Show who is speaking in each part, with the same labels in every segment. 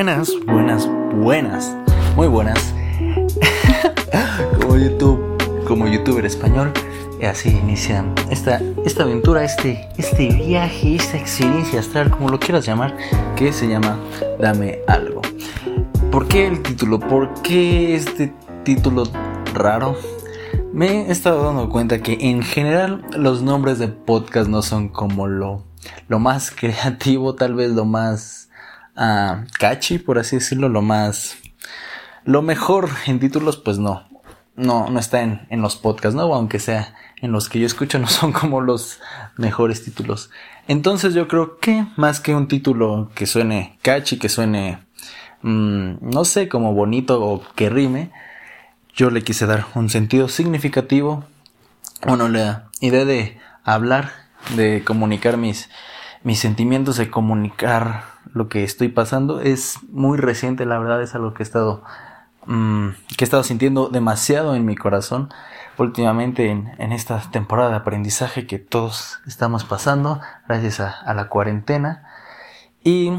Speaker 1: buenas, buenas, buenas, muy buenas. como YouTube, como youtuber español, así inicia esta, esta aventura, este, este viaje, esta experiencia astral, como lo quieras llamar, que se llama Dame algo. ¿Por qué el título? ¿Por qué este título raro? Me he estado dando cuenta que en general los nombres de podcast no son como lo, lo más creativo, tal vez lo más uh, catchy, por así decirlo, lo más... Lo mejor en títulos, pues no. No, no está en, en los podcasts, ¿no? Aunque sea en los que yo escucho, no son como los mejores títulos. Entonces yo creo que más que un título que suene catchy, que suene, mmm, no sé, como bonito o que rime, yo le quise dar un sentido significativo, bueno, la idea de hablar, de comunicar mis, mis sentimientos, de comunicar lo que estoy pasando, es muy reciente, la verdad es algo que he estado, mmm, que he estado sintiendo demasiado en mi corazón últimamente en, en, esta temporada de aprendizaje que todos estamos pasando gracias a, a la cuarentena. Y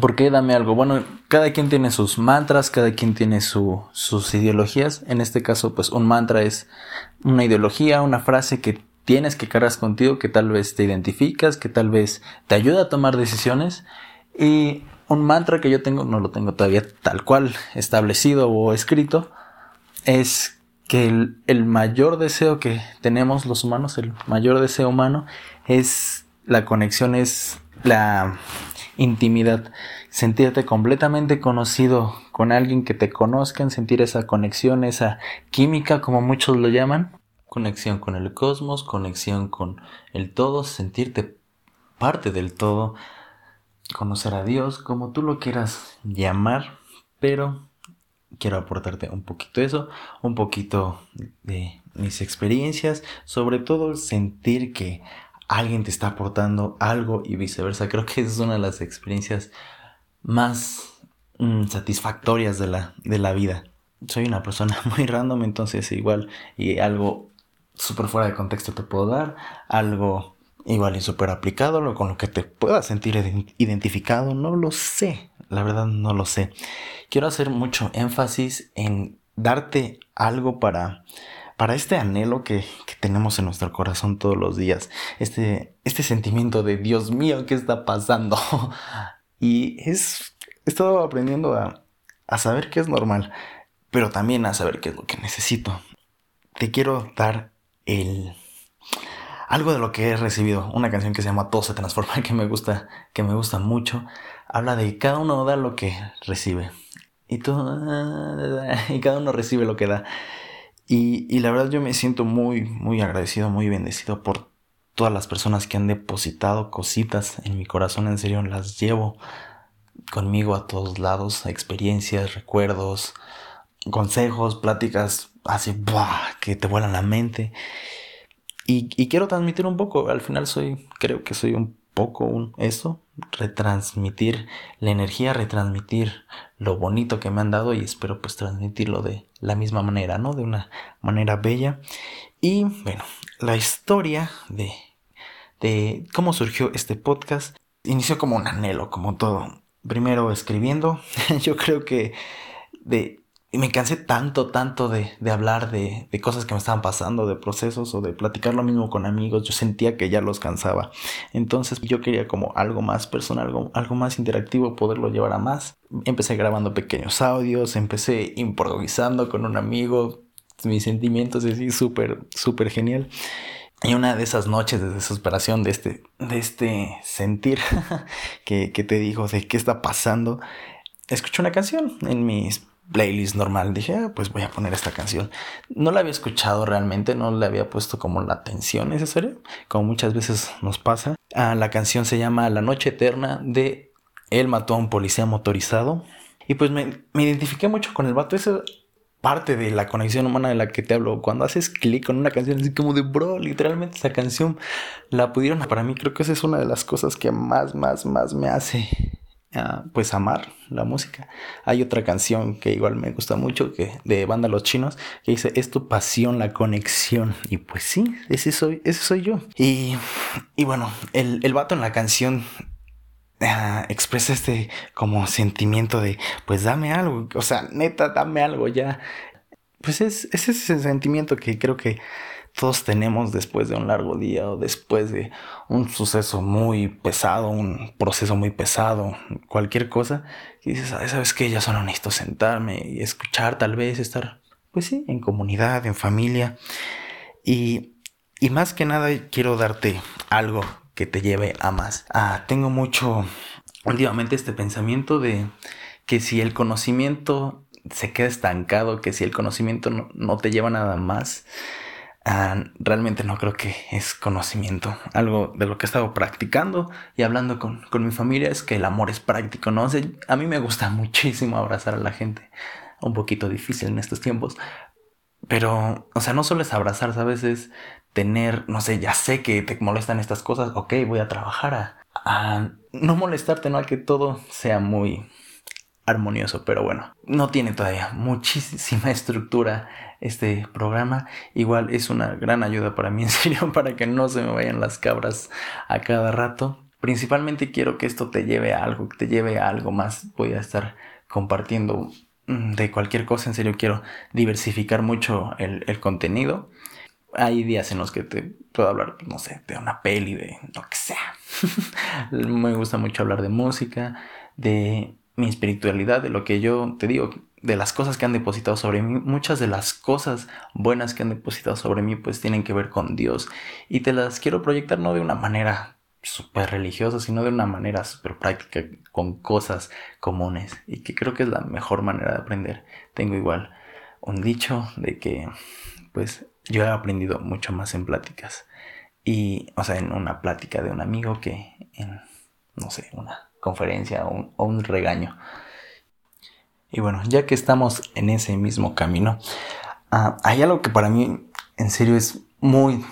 Speaker 1: ¿Por qué dame algo? Bueno, cada quien tiene sus mantras, cada quien tiene su, sus ideologías. En este caso, pues un mantra es una ideología, una frase que tienes que cargas contigo, que tal vez te identificas, que tal vez te ayuda a tomar decisiones. Y un mantra que yo tengo, no lo tengo todavía tal cual establecido o escrito, es que el, mayor deseo que tenemos los humanos, el mayor deseo humano, es la conexión, es la intimidad, sentirte completamente conocido con alguien que te conozcan, sentir esa conexión, esa química como muchos lo llaman, conexión con el cosmos, conexión con el todo, sentirte parte del todo, conocer a Dios, como tú lo quieras llamar, pero quiero aportarte un poquito de eso, un poquito de mis experiencias, sobre todo el sentir que alguien te está aportando algo y viceversa. Creo que es una de las experiencias más mm, satisfactorias de la, de la vida. Soy una persona muy random, entonces igual y algo súper fuera de contexto te puedo dar, algo igual y súper aplicado, con lo que te puedas sentir identificado, no lo sé, la verdad no lo sé. Quiero hacer mucho énfasis en darte algo para para este anhelo que, que, tenemos en nuestro corazón todos los días, este, este sentimiento de Dios mío, ¿qué está pasando? y es, he estado aprendiendo a, a saber qué es normal, pero también a saber qué es lo que necesito. Te quiero dar el algo de lo que he recibido, una canción que se llama Todo se transforma, que me gusta, que me gusta mucho, habla de cada uno da lo que recibe. Y, todo, y cada uno recibe lo que da. Y, y, la verdad yo me siento muy, muy agradecido, muy bendecido por todas las personas que han depositado cositas en mi corazón. En serio, las llevo conmigo a todos lados, experiencias, recuerdos, consejos, pláticas así, que te vuelan la mente. Y, y, quiero transmitir un poco, al final soy, creo que soy un poco un eso, retransmitir la energía, retransmitir lo bonito que me han dado y espero pues transmitirlo de la misma manera, ¿no? De una manera bella. Y bueno, la historia de, de cómo surgió este podcast inició como un anhelo, como todo. Primero escribiendo, yo creo que de y me cansé tanto, tanto de, de hablar de, de, cosas que me estaban pasando, de procesos o de platicar lo mismo con amigos. Yo sentía que ya los cansaba. Entonces yo quería como algo más personal, algo, algo más interactivo, poderlo llevar a más. Empecé grabando pequeños audios, empecé improvisando con un amigo. Mis sentimientos así súper, súper genial. Y una de esas noches de desesperación, de este, de este sentir que, que te digo de qué está pasando, escuché una canción en mis playlist normal. Dije, ah, pues voy a poner esta canción. No la había escuchado realmente, no le había puesto como la atención necesaria, como muchas veces nos pasa. Ah, la canción se llama La Noche Eterna de Él mató a un policía motorizado. Y pues me, me identifiqué mucho con el vato. Esa parte de la conexión humana de la que te hablo. Cuando haces clic con una canción así como de bro, literalmente esa canción la pudieron. Para mí creo que esa es una de las cosas que más, más, más me hace pues amar la música. Hay otra canción que igual me gusta mucho, que de banda Los Chinos, que dice, es tu pasión, la conexión. Y pues sí, ese soy, ese soy yo. Y, y bueno, el, el vato en la canción ah, expresa este como sentimiento de, pues dame algo, o sea, neta, dame algo ya. Pues es, es ese sentimiento que creo que todos tenemos después de un largo día o después de un suceso muy pesado, un proceso muy pesado, cualquier cosa, y dices, ¿sabes qué? Ya solo necesito sentarme y escuchar, tal vez estar, pues sí, en comunidad, en familia. Y, y más que nada quiero darte algo que te lleve a más. Ah, tengo mucho últimamente este pensamiento de que si el conocimiento se queda estancado, que si el conocimiento no, no te lleva nada más, Ah, realmente no creo que es conocimiento. Algo de lo que he estado practicando y hablando con, mi familia es que el amor es práctico, ¿no? a mí me gusta muchísimo abrazar a la gente. Un poquito difícil en estos tiempos. Pero, o sea, no solo es abrazar, ¿sabes? Es tener, no sé, ya sé que te molestan estas cosas, ok, voy a trabajar a, a no molestarte, ¿no? A que todo sea muy armonioso, pero bueno, no tiene todavía muchísima estructura este programa. Igual es una gran ayuda para mí, en serio, para que no se me vayan las cabras a cada rato. Principalmente quiero que esto te lleve a algo, que te lleve a algo más. Voy a estar compartiendo mm, de cualquier cosa, en serio quiero diversificar mucho el, el contenido. Hay días en los que te puedo hablar, no sé, de una peli, de lo que sea. me gusta mucho hablar de música, de mi espiritualidad, de lo que yo te digo, de las cosas que han depositado sobre mí, muchas de las cosas buenas que han depositado sobre mí pues tienen que ver con Dios y te las quiero proyectar no de una manera súper religiosa, sino de una manera súper práctica, con cosas comunes y que creo que es la mejor manera de aprender. Tengo igual un dicho de que pues yo he aprendido mucho más en pláticas y, o sea, en una plática de un amigo que en, no sé, una conferencia o un, regaño. Y bueno, ya que estamos en ese mismo camino, ah, hay algo que para mí en serio es muy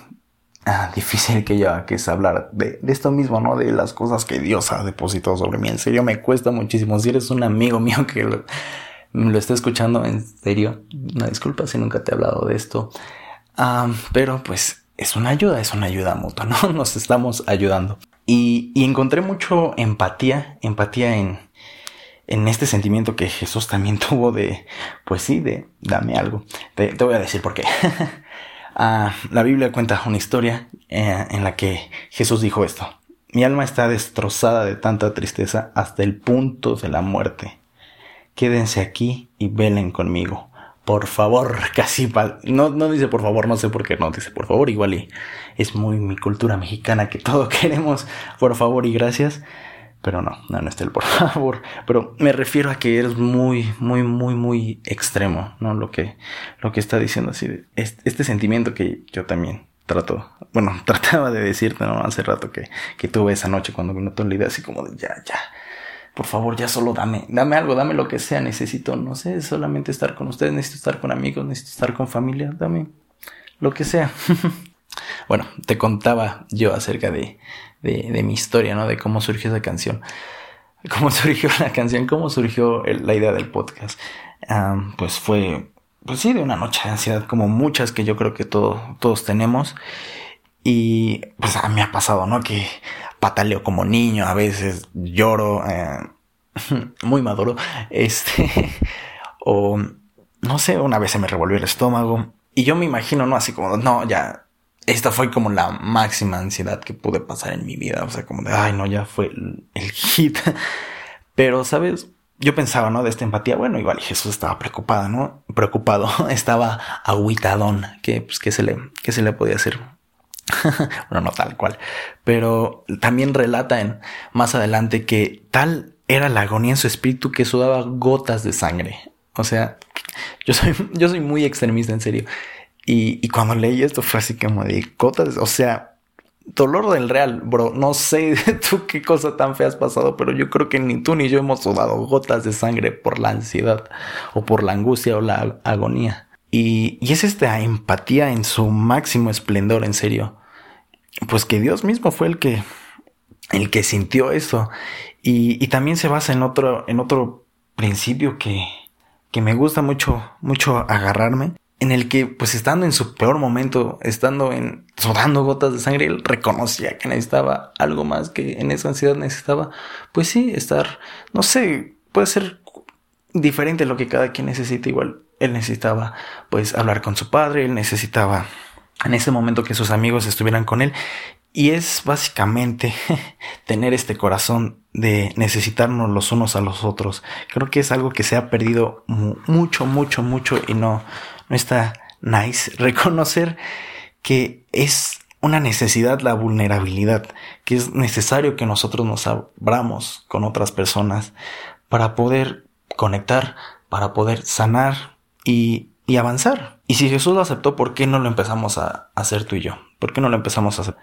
Speaker 1: ah, difícil que ya que es hablar de, esto mismo, ¿no? De las cosas que Dios ha depositado sobre mí. En serio me cuesta muchísimo. Si eres un amigo mío que lo, lo está escuchando, en serio, una disculpa si nunca te he hablado de esto. Ah, pero pues es una ayuda, es una ayuda mutua, ¿no? Nos estamos ayudando. Y, encontré mucho empatía, empatía en, en este sentimiento que Jesús también tuvo de, pues sí, de dame algo. Te, voy a decir por qué. Ah, la Biblia cuenta una historia eh, en la que Jesús dijo esto. Mi alma está destrozada de tanta tristeza hasta el punto de la muerte. Quédense aquí y velen conmigo por favor, casi no, no dice por favor, no sé por qué no dice por favor, igual y es muy mi cultura mexicana que todo queremos por favor y gracias, pero no, no, no está el por favor, pero me refiero a que eres muy, muy, muy, muy extremo, ¿no? Lo que, lo que está diciendo así, este, este sentimiento que yo también trato, bueno, trataba de decirte, ¿no? Hace rato que, que tuve esa noche cuando me notó la idea así como de ya, ya, por favor, ya solo dame, dame algo, dame lo que sea, necesito, no sé, solamente estar con ustedes, necesito estar con amigos, necesito estar con familia, dame lo que sea. bueno, te contaba yo acerca de, de, mi historia, ¿no? De cómo surgió esa canción. Cómo surgió la canción, cómo surgió la idea del podcast. pues fue, pues sí, de una noche de ansiedad, como muchas que yo creo que todos tenemos. Y pues a mí me ha pasado, ¿no? Que pataleo como niño, a veces lloro, eh, muy maduro, este, o no sé, una vez se me revolvió el estómago y yo me imagino, ¿no? Así como, no, ya, esta fue como la máxima ansiedad que pude pasar en mi vida, o sea, como de, ay, no, ya fue el, hit, pero, ¿sabes? Yo pensaba, ¿no? De esta empatía, bueno, igual Jesús estaba preocupado, ¿no? Preocupado, estaba aguitadón, que, pues, ¿qué se le, qué se le podía hacer? bueno, no tal cual, pero también relata en, más adelante que tal era la agonía en su espíritu que sudaba gotas de sangre. O sea, yo soy, yo soy muy extremista, en serio. Y, cuando leí esto fue así como de gotas, o sea, dolor del real, bro. No sé tú qué cosa tan fea has pasado, pero yo creo que ni tú ni yo hemos sudado gotas de sangre por la ansiedad o por la angustia o la agonía. Y, y es esta empatía en su máximo esplendor, en serio pues que Dios mismo fue el que, el que sintió eso. Y, también se basa en otro, en otro principio que, que me gusta mucho, mucho agarrarme. en el que, pues estando en su peor momento, estando en sudando gotas de sangre, él reconocía que necesitaba algo más, que en esa ansiedad necesitaba, pues sí, estar, no sé, puede ser diferente lo que cada quien necesita. Igual, él necesitaba, pues, hablar con su padre, él necesitaba en ese momento que sus amigos estuvieran con él. Y es básicamente tener este corazón de necesitarnos los unos a los otros. Creo que es algo que se ha perdido mucho, mucho, mucho y no, no está nice reconocer que es una necesidad la vulnerabilidad, que es necesario que nosotros nos abramos con otras personas para poder conectar, para poder sanar y, y avanzar. Y si Jesús lo aceptó, ¿por qué no lo empezamos a hacer tú y yo? ¿Por qué no lo empezamos a hacer?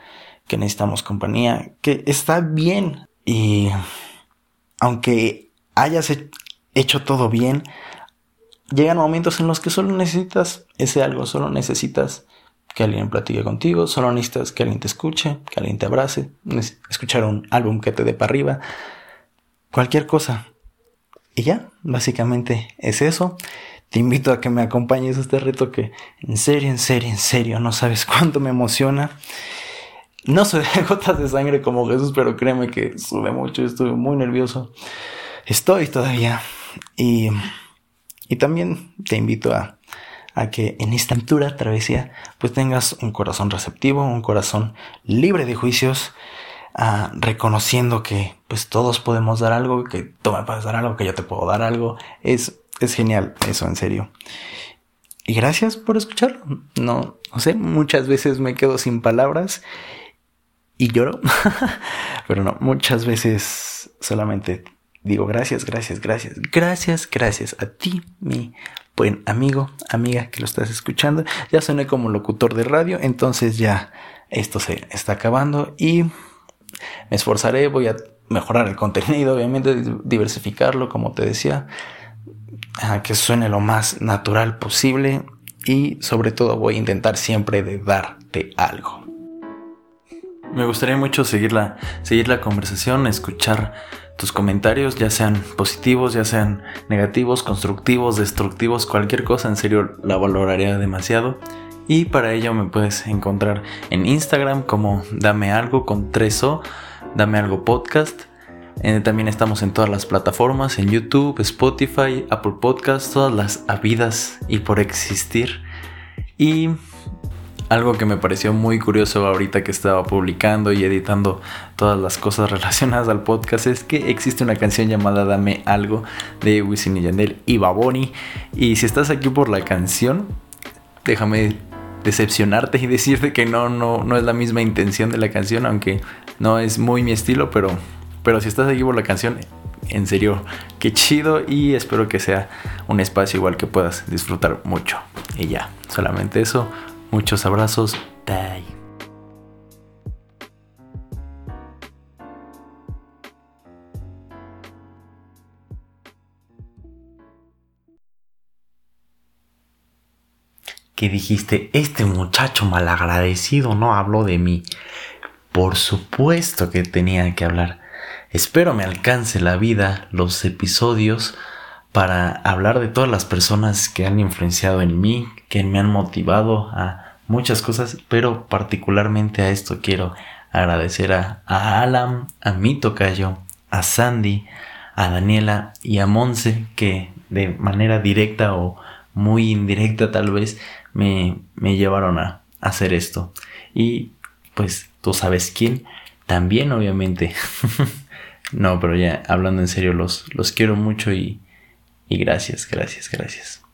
Speaker 1: Que necesitamos compañía, que está bien. Y aunque hayas hecho todo bien, llegan momentos en los que solo necesitas ese algo, solo necesitas que alguien platique contigo, solo necesitas que alguien te escuche, que alguien te abrace, escuchar un álbum que te dé para arriba, cualquier cosa. Y ya, básicamente es eso. Te invito a que me acompañes a este reto que en serio, en serio, en serio, no sabes cuánto me emociona. No soy de gotas de sangre como Jesús, pero créeme que sube mucho, estuve muy nervioso. Estoy todavía. Y y también te invito a, a que en esta altura, travesía, pues tengas un corazón receptivo, un corazón libre de juicios, uh, reconociendo que pues todos podemos dar algo, que tú me puedes dar algo, que yo te puedo dar algo. Es, es genial eso, en serio. Y gracias por escucharlo. No, no sé, muchas veces me quedo sin palabras y lloro, pero no, muchas veces solamente digo gracias, gracias, gracias, gracias, gracias a ti, mi buen amigo, amiga que lo estás escuchando. Ya soné como locutor de radio, entonces ya esto se está acabando y me esforzaré, voy a mejorar el contenido, obviamente diversificarlo, como te decía, a que suene lo más natural posible y sobre todo voy a intentar siempre de darte algo. Me gustaría mucho seguir la, seguir la conversación, escuchar tus comentarios, ya sean positivos, ya sean negativos, constructivos, destructivos, cualquier cosa, en serio la valoraría demasiado. Y para ello me puedes encontrar en Instagram como Dame Algo con 3O, Dame Algo Podcast. También estamos en todas las plataformas, en YouTube, Spotify, Apple Podcast, todas las habidas y por existir. Y algo que me pareció muy curioso ahorita que estaba publicando y editando todas las cosas relacionadas al podcast es que existe una canción llamada Dame Algo de Wisin y Yandel y Baboni. Y si estás aquí por la canción, déjame decepcionarte y decirte que no, no, no es la misma intención de la canción, aunque no es muy mi estilo, pero, pero si estás aquí por la canción, en serio, qué chido y espero que sea un espacio igual que puedas disfrutar mucho. Y ya, solamente eso. Muchos abrazos. Bye. ¿Qué dijiste? Este muchacho malagradecido no habló de mí. Por supuesto que tenía que hablar. Espero me alcance la vida, los episodios, para hablar de todas las personas que han influenciado en mí, que me han motivado a muchas cosas, pero particularmente a esto quiero agradecer a, Alan, a mi tocayo, a Sandy, a Daniela y a Monse que de manera directa o muy indirecta tal vez me, me llevaron a hacer esto. Y pues tú sabes quién, también obviamente. no, pero ya hablando en serio, los, los quiero mucho y, y gracias, gracias, gracias.